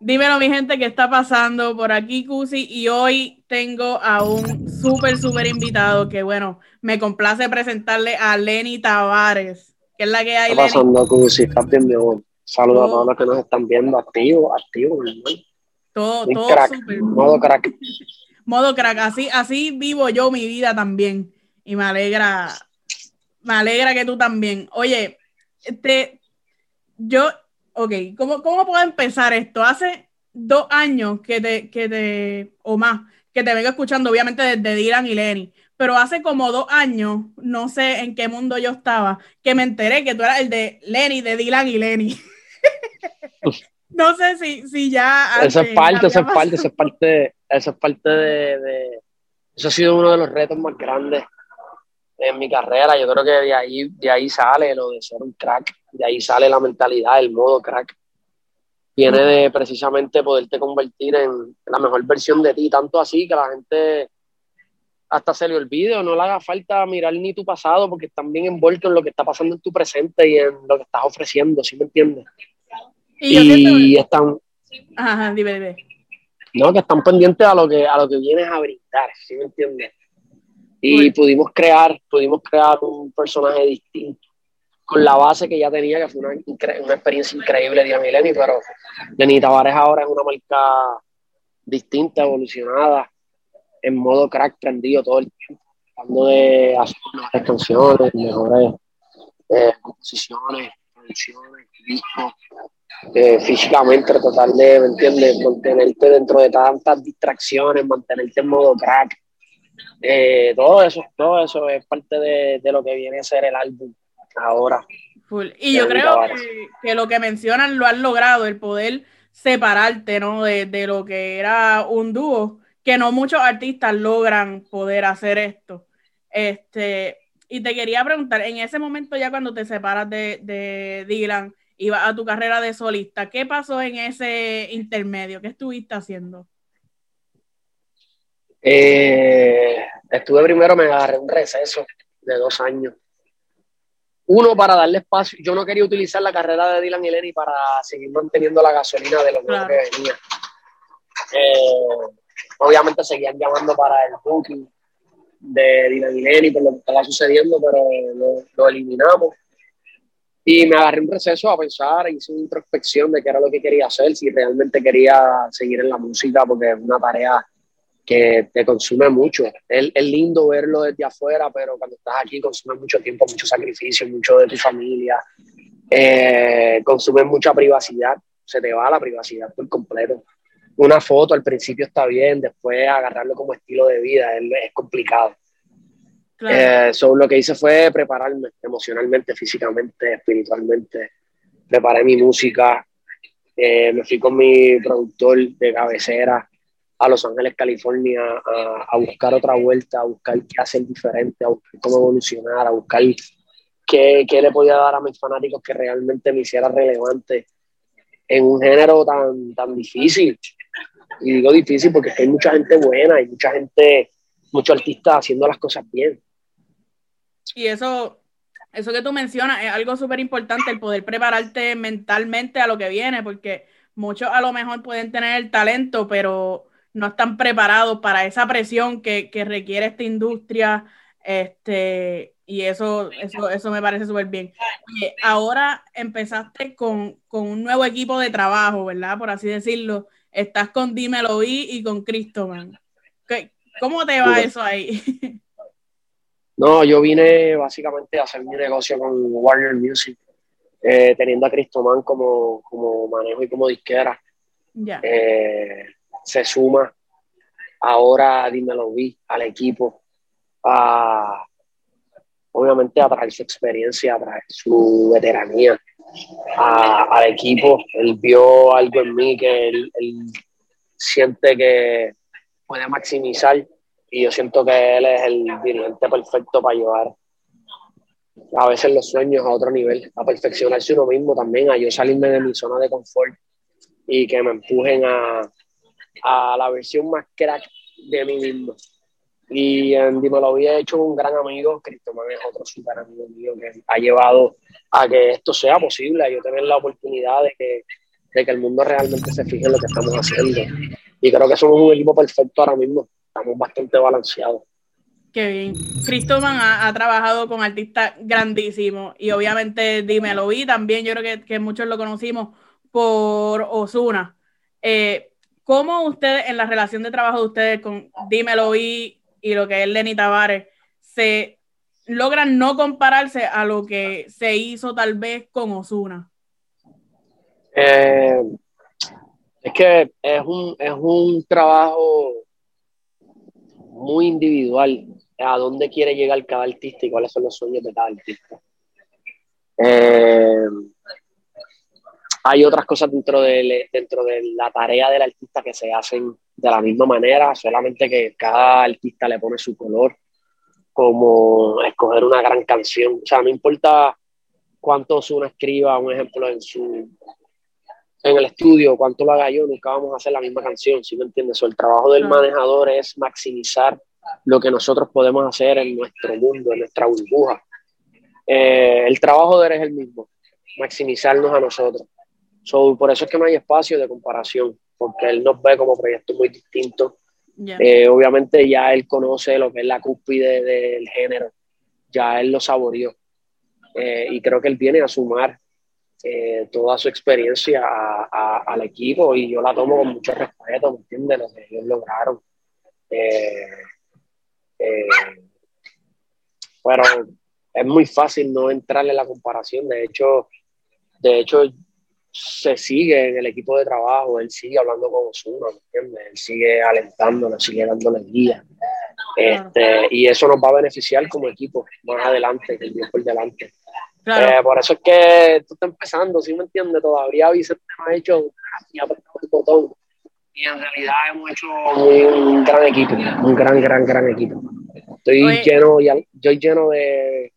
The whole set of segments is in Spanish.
Dímelo, mi gente, ¿qué está pasando por aquí, Cusi? Y hoy tengo a un súper, súper invitado que, bueno, me complace presentarle a Lenny Tavares, que es la que hay, ¿Qué está pasando, Cusi? ¿Estás bien? Saludos a todos los que nos están viendo, activos, activos, Todo, todo crack, modo crack. Modo crack, así, así vivo yo mi vida también. Y me alegra, me alegra que tú también. Oye, este, yo ok, ¿cómo, ¿cómo puedo empezar esto? Hace dos años que te, que te, o más, que te vengo escuchando, obviamente desde Dylan y Lenny, pero hace como dos años, no sé en qué mundo yo estaba, que me enteré que tú eras el de Lenny, de Dylan y Lenny. no sé si, si ya... Eso es parte, eso es parte, eso es parte, eso es parte de, de, Eso ha sido uno de los retos más grandes en mi carrera. Yo creo que de ahí, de ahí sale lo de ser un crack, de ahí sale la mentalidad, el modo crack. Viene de precisamente poderte convertir en la mejor versión de ti, tanto así que la gente hasta se le olvide o no le haga falta mirar ni tu pasado porque están bien envueltos en lo que está pasando en tu presente y en lo que estás ofreciendo, ¿sí me entiendes? Y, están... Ajá, dime, dime. No, que están pendientes a lo que, a lo que vienes a brindar, ¿sí me entiendes? Y pudimos crear, pudimos crear un personaje distinto con la base que ya tenía, que fue una, una experiencia increíble de Mileni, pero Denis Tavares ahora es una marca distinta, evolucionada, en modo crack prendido todo el tiempo, tratando de hacer mejores canciones, mejores eh, composiciones, producciones, discos, eh, físicamente tratar de, ¿me entiendes? Mantenerte dentro de tantas distracciones, mantenerte en modo crack, eh, todo eso, todo eso es parte de, lo que viene a ser el álbum ahora. Y yo creo que, lo que mencionan lo han logrado, el poder separarte, ¿no? De, lo que era un dúo, que no muchos artistas logran poder hacer esto. Este, y te quería preguntar, en ese momento ya cuando te separas de, de Dylan y vas a tu carrera de solista, ¿qué pasó en ese intermedio? ¿Qué estuviste haciendo? Eh, estuve primero, me agarré un receso de dos años. Uno, para darle espacio. Yo no quería utilizar la carrera de Dylan y Lenny para seguir manteniendo la gasolina de los que venía. Eh, obviamente seguían llamando para el booking de Dylan y Lenny por lo que estaba sucediendo, pero lo, eliminamos. Y me agarré un receso a pensar, hice una introspección de qué era lo que quería hacer, si realmente quería seguir en la música, porque es una tarea que te consume mucho. Es, es, lindo verlo desde afuera, pero cuando estás aquí consume mucho tiempo, mucho sacrificio, mucho de tu familia, eh, consume mucha privacidad, se te va la privacidad por completo. Una foto al principio está bien, después agarrarlo como estilo de vida es, es complicado. Claro. Eh, lo que hice fue prepararme emocionalmente, físicamente, espiritualmente. Preparé mi música, eh, me fui con mi productor de cabecera, a Los Ángeles, California, a, buscar otra vuelta, a buscar qué hacer diferente, a buscar cómo evolucionar, a buscar qué, qué le podía dar a mis fanáticos que realmente me hiciera relevante en un género tan, tan difícil. Y digo difícil porque hay mucha gente buena, hay mucha gente, muchos artistas haciendo las cosas bien. Y eso, eso que tú mencionas es algo súper importante, el poder prepararte mentalmente a lo que viene, porque muchos a lo mejor pueden tener el talento, pero no están preparados para esa presión que, requiere esta industria. Este, y eso, eso, eso me parece súper bien. ahora empezaste con, un nuevo equipo de trabajo, ¿verdad? Por así decirlo. Estás con Dímelo y, y con Cristoman. ¿Cómo te va eso ahí? No, yo vine básicamente a hacer mi negocio con Warner Music, eh, teniendo a Cristoman como, como manejo y como disquera. Ya. Eh, se suma ahora, dímelo, vi, al equipo, a, obviamente a traer su experiencia, a traer su veteranía al equipo. Él vio algo en mí que él, siente que puede maximizar y yo siento que él es el dirigente perfecto para llevar a veces los sueños a otro nivel, a perfeccionarse uno mismo también, a yo salirme de mi zona de confort y que me empujen a, a la versión más crack de mí mismo. Y en me lo había hecho un gran amigo, Cristoman es otro super amigo mío que ha llevado a que esto sea posible, a yo tener la oportunidad de que de que el mundo realmente se fije en lo que estamos haciendo. Y creo que somos un equipo perfecto ahora mismo, estamos bastante balanceados. Qué bien. Christoman ha, trabajado con artistas grandísimos y obviamente Dímelo Vi también, yo creo que, muchos lo conocimos por Osuna. Eh, ¿Cómo ustedes, en la relación de trabajo de ustedes con Dímelo Vi y lo que es Lenny Tavares, se logran no compararse a lo que se hizo tal vez con Osuna? Eh, es que es un, es un trabajo muy individual a dónde quiere llegar cada artista y cuáles son los sueños de cada artista. Eh, hay otras cosas dentro de, dentro de la tarea del artista que se hacen de la misma manera, solamente que cada artista le pone su color, como escoger una gran canción. O sea, no importa cuánto uno escriba, un ejemplo, en su en el estudio, cuánto lo haga yo, nunca vamos a hacer la misma canción, ¿sí me entiendes? O el trabajo del manejador es maximizar lo que nosotros podemos hacer en nuestro mundo, en nuestra burbuja. Eh, el trabajo de él es el mismo, maximizarnos a nosotros. Por eso es que no hay espacio de comparación, porque él nos ve como proyectos muy distintos. Eh, obviamente ya él conoce lo que es la cúspide del género, ya él lo saboreó. Eh, y creo que él viene a sumar toda su experiencia al equipo y yo la tomo con mucho respeto, ¿me entiendes? Lo que ellos lograron. Eh, pero es muy fácil no entrarle en la comparación. De hecho, de hecho, se sigue en el equipo de trabajo, él sigue hablando con Osuna, ¿entiendes? Él sigue alentándolo, sigue dándole guía. Este, y eso nos va a beneficiar como equipo más adelante, que el día por delante. Eh, por eso es que esto está empezando, ¿sí me entiendes? Todavía Vicente no ha hecho y ha apretado el botón y en realidad hemos hecho un gran equipo, un gran, gran, gran equipo. Estoy lleno, estoy lleno de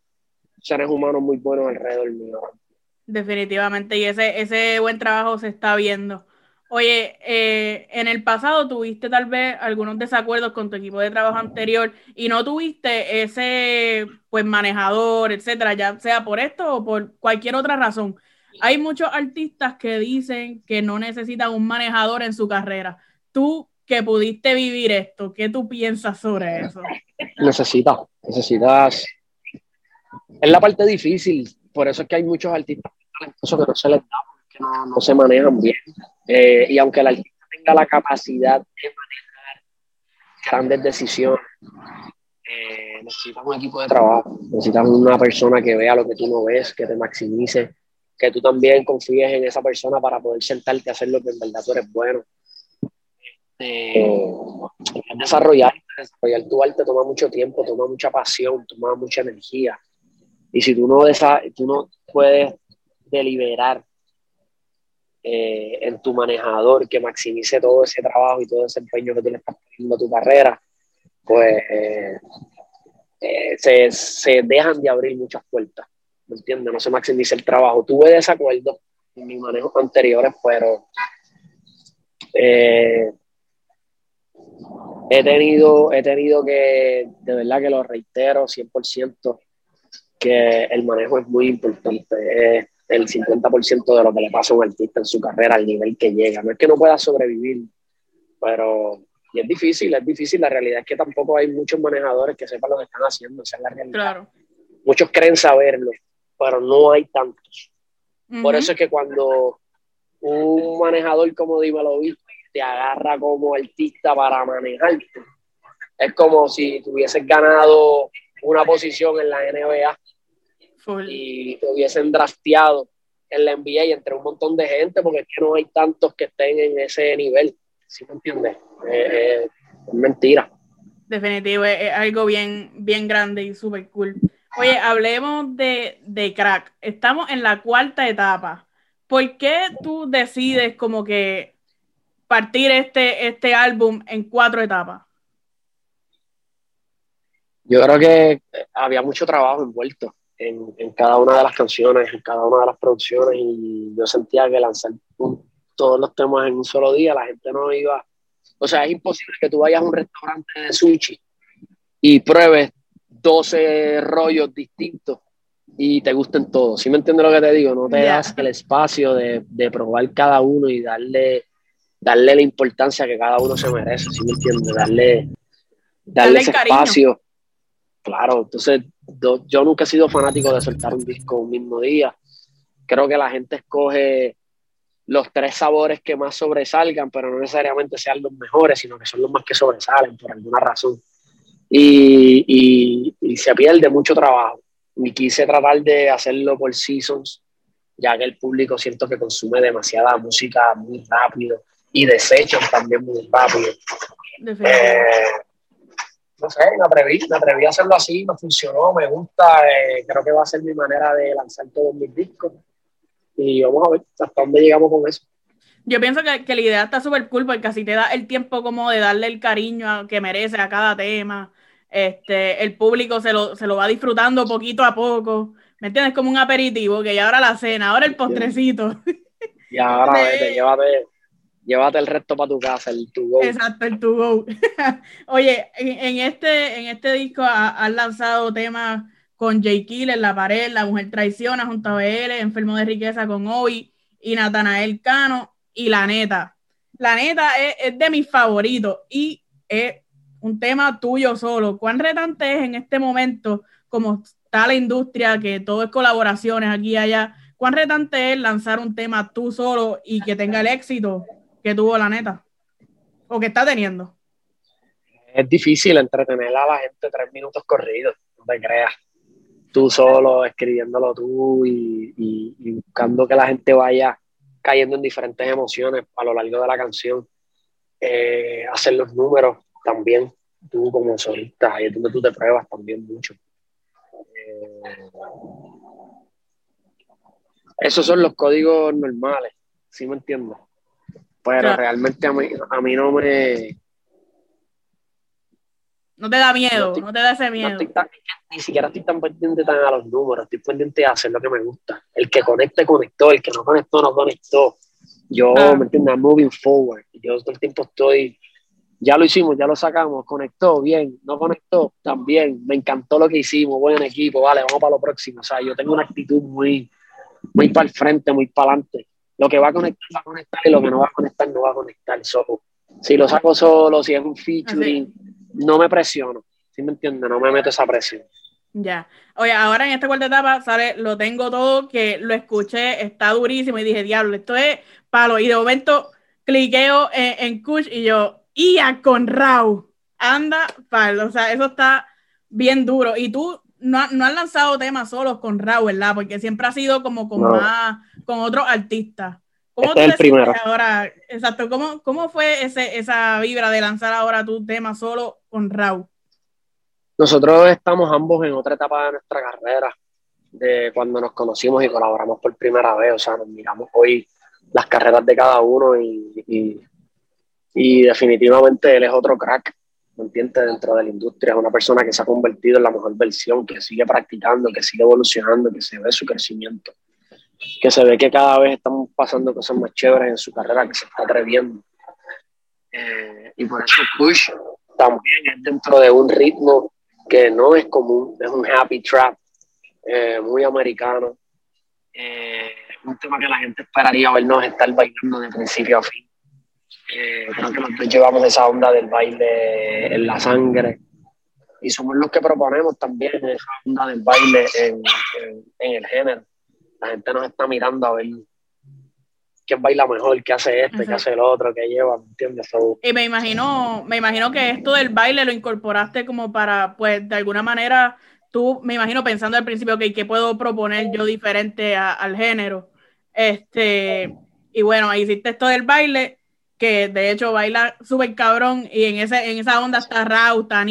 seres humanos muy buenos alrededor mío. Definitivamente, y ese, ese buen trabajo se está viendo. Oye, eh, en el pasado tuviste tal vez algunos desacuerdos con tu equipo de trabajo anterior y no tuviste ese pues manejador, etcétera, ya sea por esto o por cualquier otra razón hay muchos artistas que dicen que no necesitan un manejador en su carrera. Tú que pudiste vivir esto, ¿qué tú piensas sobre eso? Necesitas, necesitas. Es la parte difícil, por eso es que hay muchos artistas talentosos que no se les da, que no, se manejan bien. Eh, y aunque el artista tenga la capacidad de manejar grandes decisiones, eh, necesitas un equipo de trabajo, necesitas una persona que vea lo que tú no ves, que te maximice que tú también confíes en esa persona para poder sentarte a hacer lo que en verdad tú eres bueno. Este, desarrollar, desarrollar tu arte toma mucho tiempo, toma mucha pasión, toma mucha energía. Y si tú no, tú no puedes deliberar eh, en tu manejador que maximice todo ese trabajo y todo ese empeño que tú le estás poniendo a tu carrera, pues eh, eh, se, se dejan de abrir muchas puertas. ¿me entiendes? No se maximiza el trabajo. Tuve desacuerdo en mis manejos anteriores, pero he, tenido, he tenido que, de verdad que lo reitero 100%, que el manejo es muy importante. El 50% de lo que le pasa a un artista en su carrera, al nivel que llega. No es que no pueda sobrevivir, pero y es difícil, es difícil. La realidad es que tampoco hay muchos manejadores que sepan lo que están haciendo. Esa es la realidad. Claro. Muchos creen saberlo, pero no hay tantos. Por eso es que cuando un manejador como Dímelo te agarra como artista para manejarte, es como si tuvieses ganado una posición en la NBA y te hubiesen drafteado en la NBA y entre un montón de gente, porque es que no hay tantos que estén en ese nivel. ¿Sí me entiendes? es mentira. Definitivo, es, algo bien, bien grande y súper cool. Oye, hablemos de, crack. Estamos en la cuarta etapa. ¿Por qué tú decides como que partir este, este álbum en cuatro etapas? Yo creo que había mucho trabajo envuelto en, cada una de las canciones, en cada una de las producciones, y yo sentía que lanzar todos los temas en un solo día, la gente no iba. O sea, es imposible que tú vayas a un restaurante de sushi y pruebes 12 rollos distintos y te gusten todos. ¿Sí me entiendes lo que te digo? No te das el espacio de, de, probar cada uno y darle, darle la importancia que cada uno se merece. ¿Sí me entiendes? Darle, darle, ese espacio. Claro, entonces yo nunca he sido fanático de soltar un disco un mismo día. Creo que la gente escoge los tres sabores que más sobresalgan, pero no necesariamente sean los mejores, sino que son los más que sobresalen por alguna razón. Y, y, se pierde mucho trabajo. Y quise tratar de hacerlo por seasons, ya que el público siento que consume demasiada música muy rápido y desechan también muy rápido. Eh, no sé, me atreví, me atreví a hacerlo así, me funcionó, me gusta, eh, creo que va a ser mi manera de lanzar todos mis discos y vamos a ver hasta dónde llegamos con eso. Yo pienso que, que la idea está súper cool porque así te da el tiempo como de darle el cariño que merece a cada tema. Este, el público se lo, se lo va disfrutando poquito a poco. ¿Me entiendes? Como un aperitivo, que ya ahora la cena, ahora el postrecito. Y ahora vete, llévate, llévate el resto para tu casa, el to go. Exacto, el to go. Oye, en, este, en este disco has lanzado temas con Jay en La Pared, La Mujer Traiciona junto a BL, Enfermo de Riqueza con Obi y Natanael Cano y La Neta. La Neta es, de mis favoritos y es un tema tuyo solo. ¿Cuán retante es en este momento, como está la industria, que todo es colaboraciones aquí y allá? ¿Cuán retante es lanzar un tema tú solo y que tenga el éxito que tuvo La Neta? ¿O que está teniendo? Es difícil entretener a la gente tres minutos corridos, no te creas tú solo, escribiéndolo tú y, buscando que la gente vaya cayendo en diferentes emociones a lo largo de la canción. Eh, hacer los números también, tú como solista, ahí es donde tú te pruebas también mucho. Eh, esos son los códigos normales, ¿sí me entiendes? Pero realmente a mí, a mí no me, no te da miedo, no, te da ese miedo. ni siquiera estoy tan pendiente tan a los números, estoy pendiente de hacer lo que me gusta. El que conecte, conectó, el que no conectó, no conectó. Yo, ah. ¿me entiendes? moving forward. Yo todo el tiempo estoy, ya lo hicimos, ya lo sacamos, conectó, bien, no conectó, también. Me encantó lo que hicimos, buen equipo, vale, vamos para lo próximo. O sea, yo tengo una actitud muy, muy para el frente, muy para adelante. Lo que va a conectar, va a conectar y lo que no va a conectar, no va a conectar. solo si lo saco solo, si es un featuring no me presiono, ¿sí me entiendes? No me meto esa presión. Ya. Oye, ahora en esta cuarta etapa, sale, lo tengo todo, que lo escuché, está durísimo y dije, diablo, esto es palo. Y de momento cliqueo en, en Kush y yo, ¡Ia con Rau! Anda, palo. O sea, eso está bien duro. Y tú no, no has lanzado temas solos con Rau, ¿verdad? Porque siempre ha sido como con más, con otros artistas. ¿Cómo este es el primero. Ahora, exacto, ¿cómo, ¿cómo fue ese, esa vibra de lanzar ahora tu tema solo con Raúl? Nosotros estamos ambos en otra etapa de nuestra carrera, de cuando nos conocimos y colaboramos por primera vez, o sea, nos miramos hoy las carreras de cada uno y, y, definitivamente él es otro crack, ¿me entiendes? Dentro de la industria, es una persona que se ha convertido en la mejor versión, que sigue practicando, que sigue evolucionando, que se ve su crecimiento que se ve que cada vez estamos pasando cosas más chéveres en su carrera, que se está atreviendo. Eh, y por eso Push también es dentro de un ritmo que no es común, es un happy trap, eh, muy americano. Eh, un tema que la gente esperaría vernos estar bailando de principio a fin. creo que nosotros llevamos esa onda del baile en la sangre y somos los que proponemos también esa onda del baile en el género la gente nos está mirando a ver quién baila mejor, qué hace este, qué hace el otro, qué lleva, ¿me entiendes? Y me imagino, me imagino que esto del baile lo incorporaste como para, pues, de alguna manera, tú, me imagino pensando al principio, que ¿qué puedo proponer yo diferente al género? Este, y bueno, ahí hiciste esto del baile, que de hecho baila súper cabrón, y en, ese, en esa onda está Raúl, está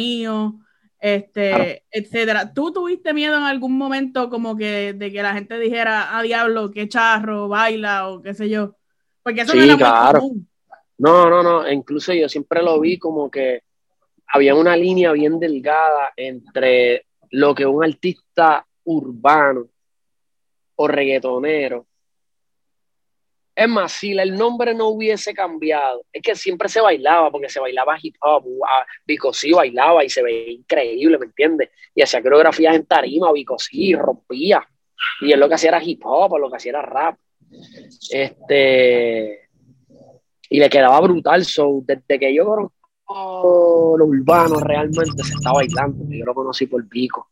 este, etcétera. ¿Tú tuviste miedo en algún momento como que de que la gente dijera, a ah, diablo, qué charro, baila o qué sé yo? Porque eso no era claro. común. No, no, no, incluso yo siempre lo vi como que había una línea bien delgada entre lo que un artista urbano o reggaetonero es más, si el nombre no hubiese cambiado, es que siempre se bailaba, porque se bailaba hip hop, Bicosí bailaba y se veía increíble, ¿me entiendes? Y hacía coreografías en tarima, Bicosí, rompía, Y él lo que hacía era hip hop, lo que hacía era rap. Este, y le quedaba brutal. So, desde que yo conozco lo urbano realmente se estaba bailando. Yo lo conocí por pico.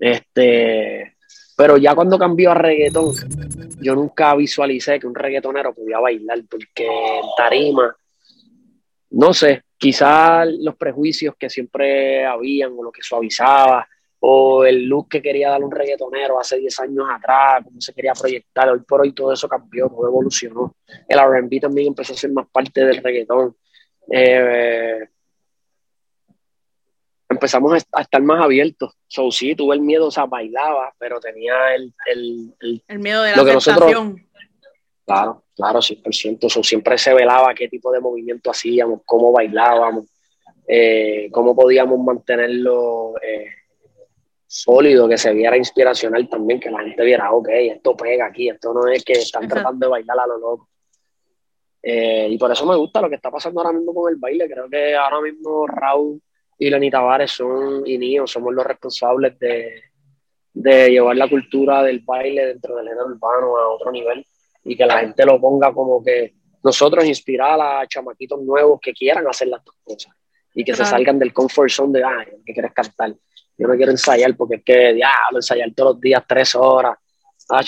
Este, pero ya cuando cambió a reggaetón, yo nunca visualicé que un reggaetonero podía bailar, porque en tarima, no sé, quizás los prejuicios que siempre habían o lo que suavizaba o el look que quería dar un reggaetonero hace 10 años atrás, cómo se quería proyectar, hoy por hoy todo eso cambió, todo evolucionó. El RB también empezó a ser más parte del reggaetón. Eh, empezamos a estar más abiertos. So, sí, tuve el miedo, o sea, bailaba, pero tenía el... El, el, miedo de la lo claro, claro, 100%. So, siempre se velaba qué tipo de movimiento hacíamos, cómo bailábamos, eh, cómo podíamos mantenerlo... Eh, sólido, que se viera inspiracional también, que la gente viera, ok, esto pega aquí, esto no es que están tratando de bailar a lo loco. Eh, y por eso me gusta lo que está pasando ahora mismo con el baile. Creo que ahora mismo Raúl y Lenny Tavares son, y Nio somos los responsables de, de llevar la cultura del baile dentro del género urbano a otro nivel y que la gente lo ponga como que nosotros inspirar a chamaquitos nuevos que quieran hacer las dos cosas y que se salgan del comfort zone de, ay, que quieres cantar yo no quiero ensayar porque es que, diablo, ensayar todos los días tres horas.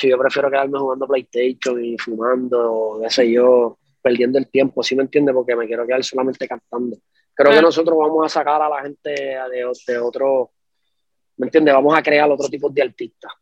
yo prefiero quedarme jugando PlayStation y fumando, qué sé yo, perdiendo el tiempo, ¿sí me entiendes? Porque me quiero quedar solamente cantando. Creo que nosotros vamos a sacar a la gente de, de otro, ¿me entiendes? Vamos a crear otro tipo de artistas.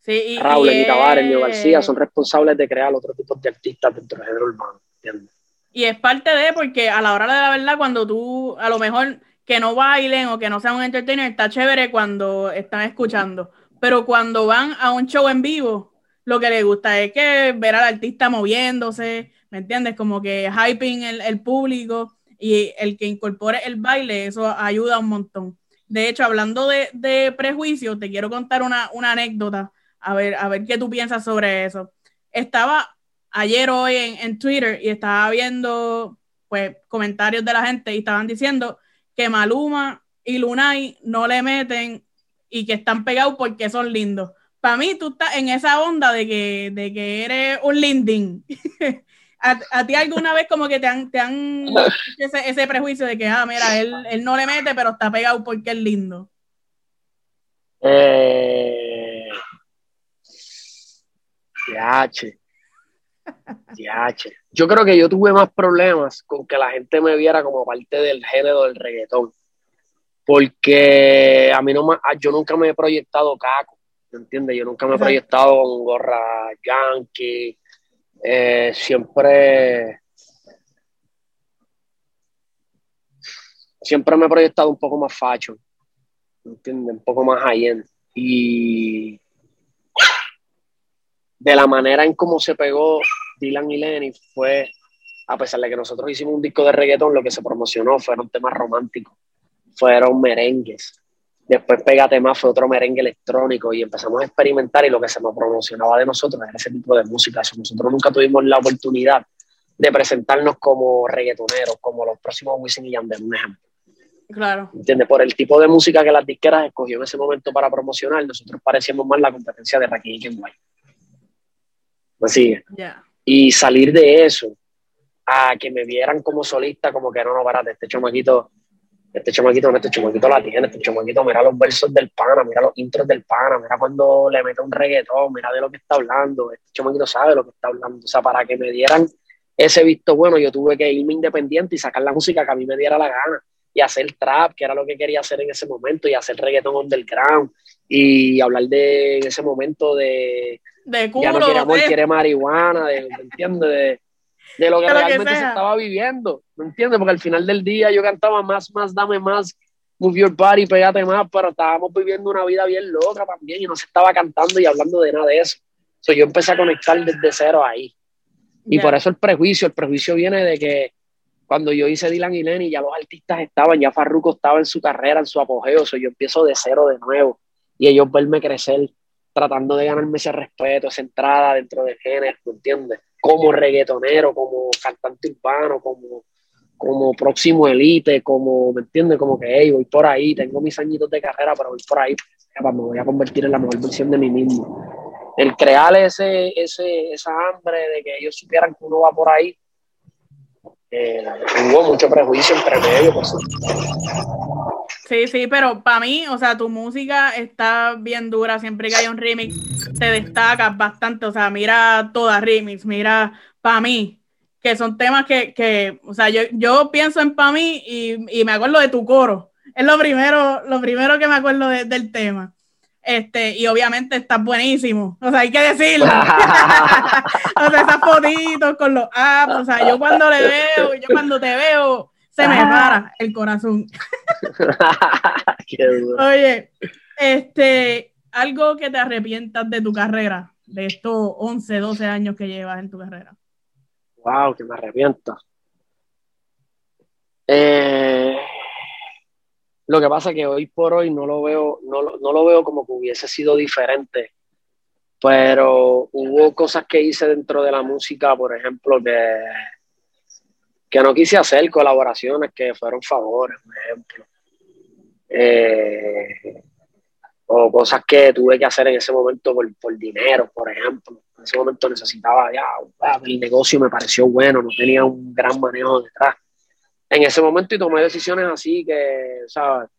Sí, y, Raúl, y Tavares, García son responsables de crear otro tipo de artistas dentro del género urbano, ¿entiendes? Y es parte de, porque a la hora de la verdad, cuando tú, a lo mejor que no bailen o que no sean un entertainer, está chévere cuando están escuchando. Pero cuando van a un show en vivo, lo que les gusta es que ver al artista moviéndose, ¿me entiendes? Como que hyping el, el público y el que incorpore el baile, eso ayuda un montón. De hecho, hablando de, de prejuicios, te quiero contar una, una, anécdota, a ver, a ver qué tú piensas sobre eso. Estaba ayer hoy en, en Twitter y estaba viendo pues comentarios de la gente y estaban diciendo que Maluma y Lunay no le meten y que están pegados porque son lindos. Para mí, tú estás en esa onda de que, de que eres un linding. ¿A, ti alguna vez como que te han, te han ese, ese, prejuicio de que, ah, mira, él, él, no le mete, pero está pegado porque es lindo? Eh... Yo creo que yo tuve más problemas con que la gente me viera como parte del género del reggaetón. Porque a mí no yo nunca me he proyectado caco, ¿me entiendes? Yo nunca me he proyectado con gorra yankee. Eh, siempre siempre me he proyectado un poco más facho. Un poco más high-end. Y de la manera en cómo se pegó Dylan y Lenny fue, a pesar de que nosotros hicimos un disco de reggaetón, lo que se promocionó fueron temas románticos, fueron merengues. Después Pégate Más fue otro merengue electrónico y empezamos a experimentar y lo que se nos promocionaba de nosotros era ese tipo de música. nosotros nunca tuvimos la oportunidad de presentarnos como reggaetoneros, como los próximos Wisin y Yandel, un ejemplo. Claro. ¿Entiendes? Por el tipo de música que las disqueras escogió en ese momento para promocionar, nosotros parecíamos más la competencia de Rakim y Kenway. Así. Yeah y salir de eso a que me vieran como solista, como que no, no, parate, este chamaquito, este chamaquito, este chamaquito la tiene, este chamaquito, mira los versos del pana, mira los intros del pana, mira cuando le mete un reggaetón, mira de lo que está hablando, este chamaquito sabe lo que está hablando, o sea, para que me dieran ese visto bueno, yo tuve que irme independiente y sacar la música que a mí me diera la gana y hacer trap, que era lo que quería hacer en ese momento, y hacer reggaetón underground, y hablar de en ese momento de de ya no quiere amor, quiere marihuana, de, ¿entiendes? De, lo que realmente se estaba viviendo, ¿me entiendes? Porque al final del día yo cantaba más, más, dame más, move your body, pégate más, pero estábamos viviendo una vida bien loca también y no se estaba cantando y hablando de nada de eso. So, yo empecé a conectar desde cero ahí. Y por eso el prejuicio, el prejuicio viene de que cuando yo hice Dylan y Lenny, ya los artistas estaban, ya Farruko estaba en su carrera, en su apogeo, so, yo empiezo de cero de nuevo y ellos verme crecer tratando de ganarme ese respeto, esa entrada dentro del género, ¿me entiendes? Como reggaetonero, como cantante urbano, como, como próximo elite, como, ¿me entiendes? Como que, hey, voy por ahí, tengo mis añitos de carrera, pero voy por ahí, me voy a convertir en la mejor versión de mí mismo. El crear ese, ese, esa hambre de que ellos supieran que uno va por ahí, eh, hubo mucho prejuicio entre medio. Pues. Sí, sí, pero para mí, o sea, tu música está bien dura. Siempre que hay un remix, te destacas bastante. O sea, mira toda remix, mira para mí, que son temas que, que o sea, yo, yo pienso en para mí y, y, me acuerdo de tu coro. Es lo primero, lo primero que me acuerdo del tema. Este, y obviamente estás buenísimo. O sea, hay que decirlo. o sea, esas fotitos con los apps. O sea, yo cuando le veo, yo cuando te veo, se me para el corazón. Oye, este, algo que te arrepientas de tu carrera, de estos 11, 12 años que llevas en tu carrera. Wow, que me arrepiento. Eh, lo que pasa es que hoy por hoy no lo veo, no, no lo veo como que hubiese sido diferente. Pero hubo cosas que hice dentro de la música, por ejemplo, que, que no quise hacer, colaboraciones que fueron favores, por ejemplo. Eh, o cosas que tuve que hacer en ese momento por, por, dinero, por ejemplo. En ese momento necesitaba ya, el negocio me pareció bueno, no tenía un gran manejo detrás en ese momento y tomé decisiones así que, ¿sabes?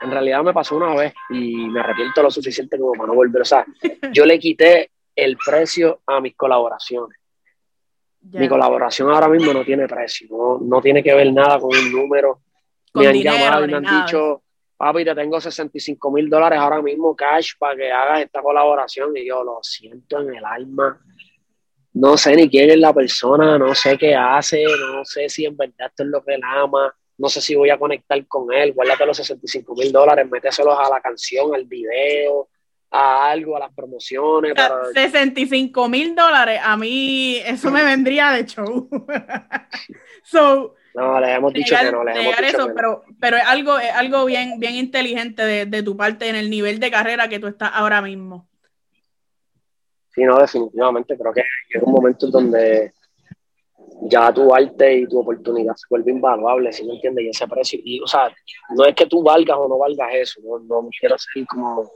En realidad me pasó una vez y me arrepiento lo suficiente como para no volver. O sea, yo le quité el precio a mis colaboraciones. Mi colaboración ahora mismo no tiene precio, no, no tiene que ver nada con un número. me han llamado y me han dicho, papi, te tengo 65 mil dólares ahora mismo cash para que hagas esta colaboración. Y yo lo siento en el alma no sé ni quién es la persona, no sé qué hace, no sé si en verdad esto es lo que él ama, no sé si voy a conectar con él, guárdate los 65 mil dólares, méteselos a la canción, al video, a algo, a las promociones. 65 mil dólares, a mí eso me vendría de show. so, no, le hemos dicho que no, le hemos dicho eso, pero, pero es algo, es algo bien, bien inteligente de, de tu parte en el nivel de carrera que tú estás ahora mismo. Sí, no, definitivamente. Creo que es un momento en donde ya tu arte y tu oportunidad se vuelve invaluable, ¿sí me entiendes? Y ese precio, y, o sea, no es que tú valgas o no valgas eso, no, no quiero ser como,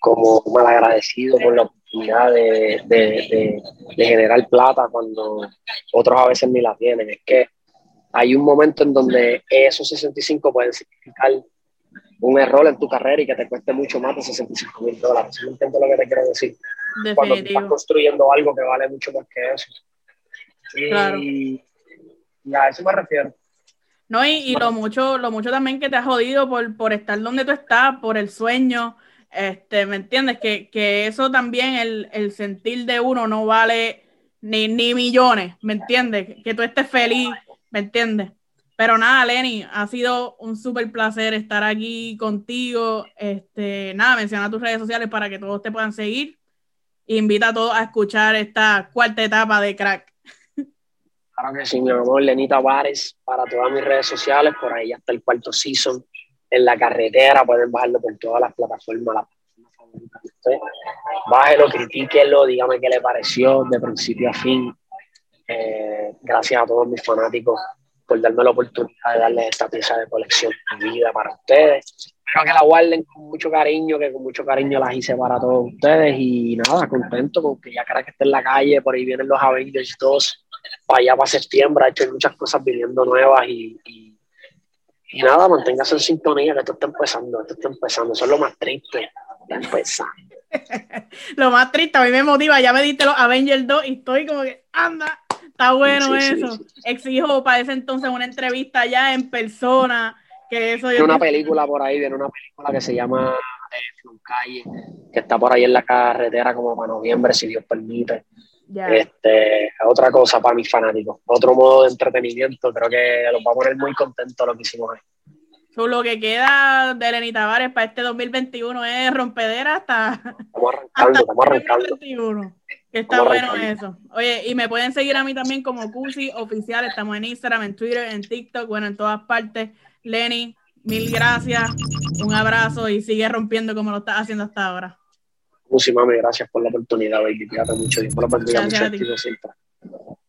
como malagradecido por la oportunidad de, de, de, generar plata cuando otros a veces ni la tienen. Es que hay un momento en donde esos 65 pueden significar un error en tu carrera y que te cueste mucho más de 65 mil dólares. ¿Sí me entiendes lo que te quiero decir? cuando estás construyendo algo que vale mucho más que eso. Y, a eso me refiero. No, y, lo mucho, lo mucho también que te has jodido por, por estar donde tú estás, por el sueño, este, ¿me entiendes? Que, que eso también, el, el, sentir de uno no vale ni, ni millones, ¿me entiendes? Que tú estés feliz, ¿me entiendes? Pero nada, Lenny, ha sido un súper placer estar aquí contigo. Este, nada, menciona tus redes sociales para que todos te puedan seguir invita a todos a escuchar esta cuarta etapa de Crack. Claro que sí, mi amor, Lenita Vares, para todas mis redes sociales, por ahí ya está el cuarto season en la carretera, pueden bajarlo por todas las plataformas. Bájelo, critíquelo, dígame qué le pareció de principio a fin. Eh, gracias a todos mis fanáticos por darme la oportunidad de darles esta pieza de colección de vida para ustedes espero que la guarden con mucho cariño, que con mucho cariño las hice para todos ustedes y nada, contento con que ya cara que esté en la calle, por ahí vienen los Avengers 2, para allá para septiembre, ha hecho muchas cosas viniendo nuevas y, y, nada, manténgase en sintonía, que esto está empezando, esto está empezando, eso es lo más triste, está lo más triste, a mí me motiva, ya me diste los Avengers 2 y estoy como que, anda, está bueno eso. Exijo para ese entonces una entrevista ya en persona que eso una película por ahí, viene una película que se llama eh, Calle, que está por ahí en la carretera como para noviembre, si Dios permite. Este, otra cosa para mis fanáticos, otro modo de entretenimiento, creo que los va a poner muy contentos lo que hicimos ahí. lo que queda de Lenny Tavares para este 2021 es rompedera hasta. Estamos arrancando, estamos arrancando. que está bueno eso. Oye, y me pueden seguir a mí también como Cusi Oficial. Estamos en Instagram, en Twitter, en TikTok, bueno, en todas partes. Lenny, mil gracias, un abrazo y sigue rompiendo como lo estás haciendo hasta ahora. Lucy, mami, gracias por la oportunidad, baby. Fíjate mucho tiempo, la oportunidad, gracias mucho.